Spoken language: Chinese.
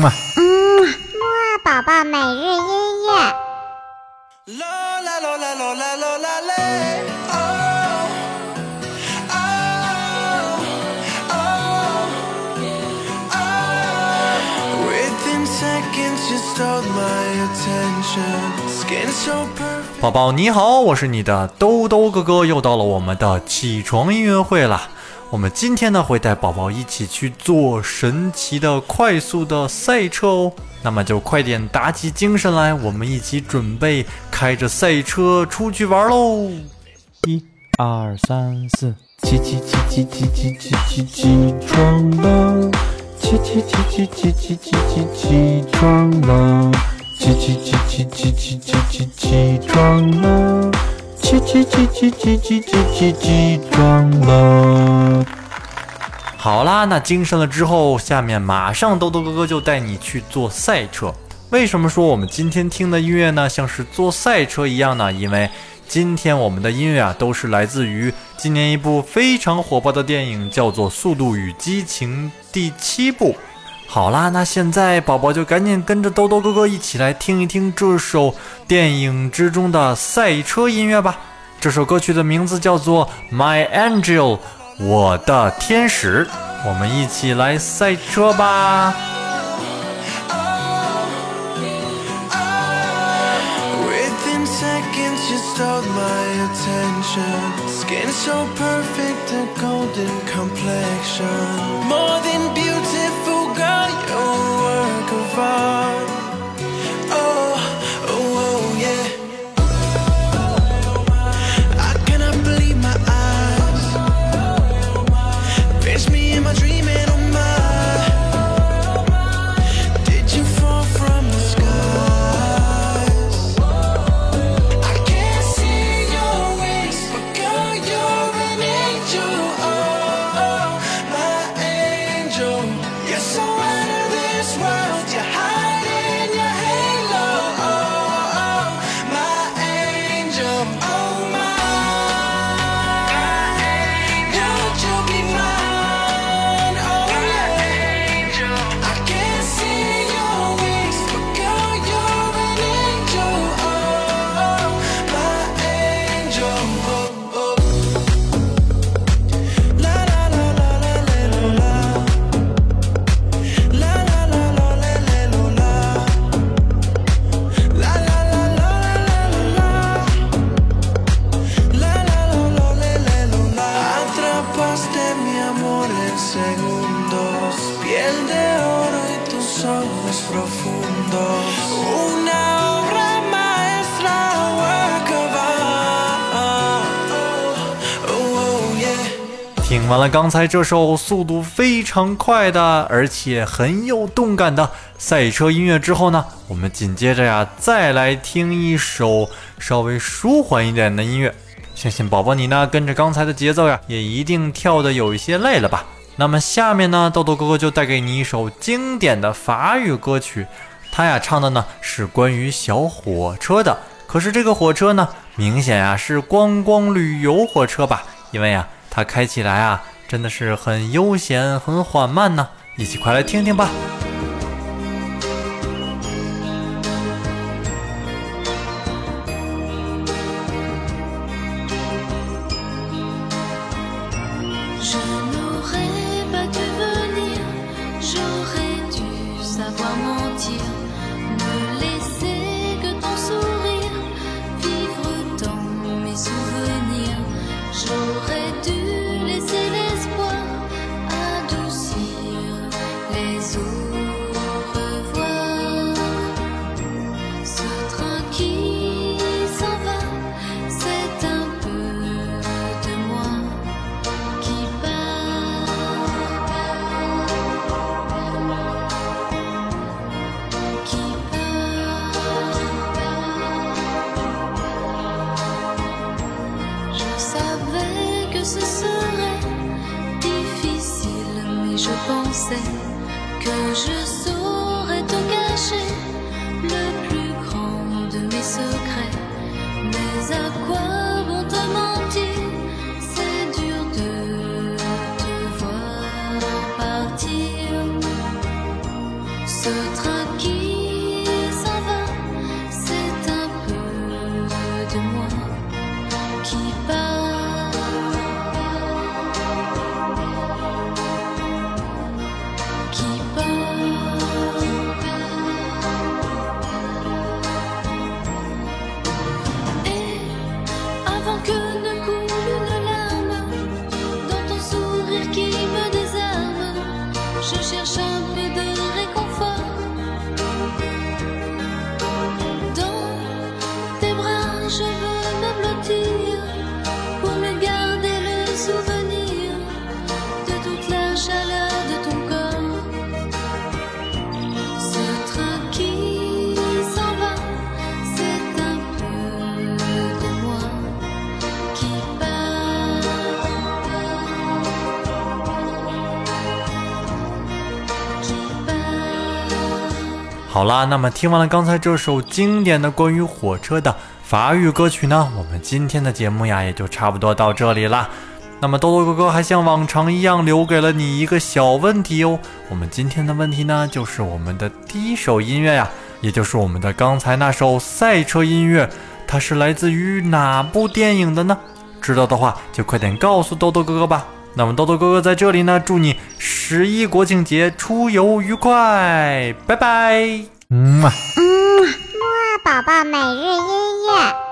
嗯啊，嗯，木二宝宝每日音乐。宝宝你好，我是你的兜兜哥哥，又到了我们的起床音乐会了。我们今天呢会带宝宝一起去做神奇的快速的赛车哦，那么就快点打起精神来，我们一起准备开着赛车出去玩喽！一、二、三、四，起起起起起起起起起床了，起起起起起起起起起床了，起起起起起起起起起床了。起起起起起起起起起床了！好啦，那精神了之后，下面马上豆豆哥哥就带你去坐赛车。为什么说我们今天听的音乐呢，像是坐赛车一样呢？因为今天我们的音乐啊，都是来自于今年一部非常火爆的电影，叫做《速度与激情》第七部。好啦，那现在宝宝就赶紧跟着兜兜哥哥一起来听一听这首电影之中的赛车音乐吧。这首歌曲的名字叫做《My Angel》，我的天使。我们一起来赛车吧。听完了刚才这首速度非常快的，而且很有动感的赛车音乐之后呢，我们紧接着呀，再来听一首稍微舒缓一点的音乐。相信宝宝你呢，跟着刚才的节奏呀，也一定跳的有一些累了吧？那么下面呢，豆豆哥哥就带给你一首经典的法语歌曲，他呀唱的呢是关于小火车的。可是这个火车呢，明显啊是观光旅游火车吧？因为啊，它开起来啊真的是很悠闲、很缓慢呢。一起快来听听吧。J'aurais dû savoir mentir, me laisser. que je saurais te cacher le plus grand de mes secrets. Mais à quoi bon te mentir? C'est dur de te voir partir. Ce train je veux me blottir pour me garder le souvenir de toute la chaleur de ton corps. Ce train qui s'en va, c'est un peu de moi qui part. Qui part. 好啦，那么听完了刚才这首经典的关于火车的 法语歌曲呢，我们今天的节目呀也就差不多到这里啦。那么豆豆哥哥还像往常一样留给了你一个小问题哦。我们今天的问题呢，就是我们的第一首音乐呀，也就是我们的刚才那首赛车音乐，它是来自于哪部电影的呢？知道的话就快点告诉豆豆哥哥吧。那么豆豆哥哥在这里呢，祝你十一国庆节出游愉快，拜拜。嗯嘛。嗯，宝宝每日音乐。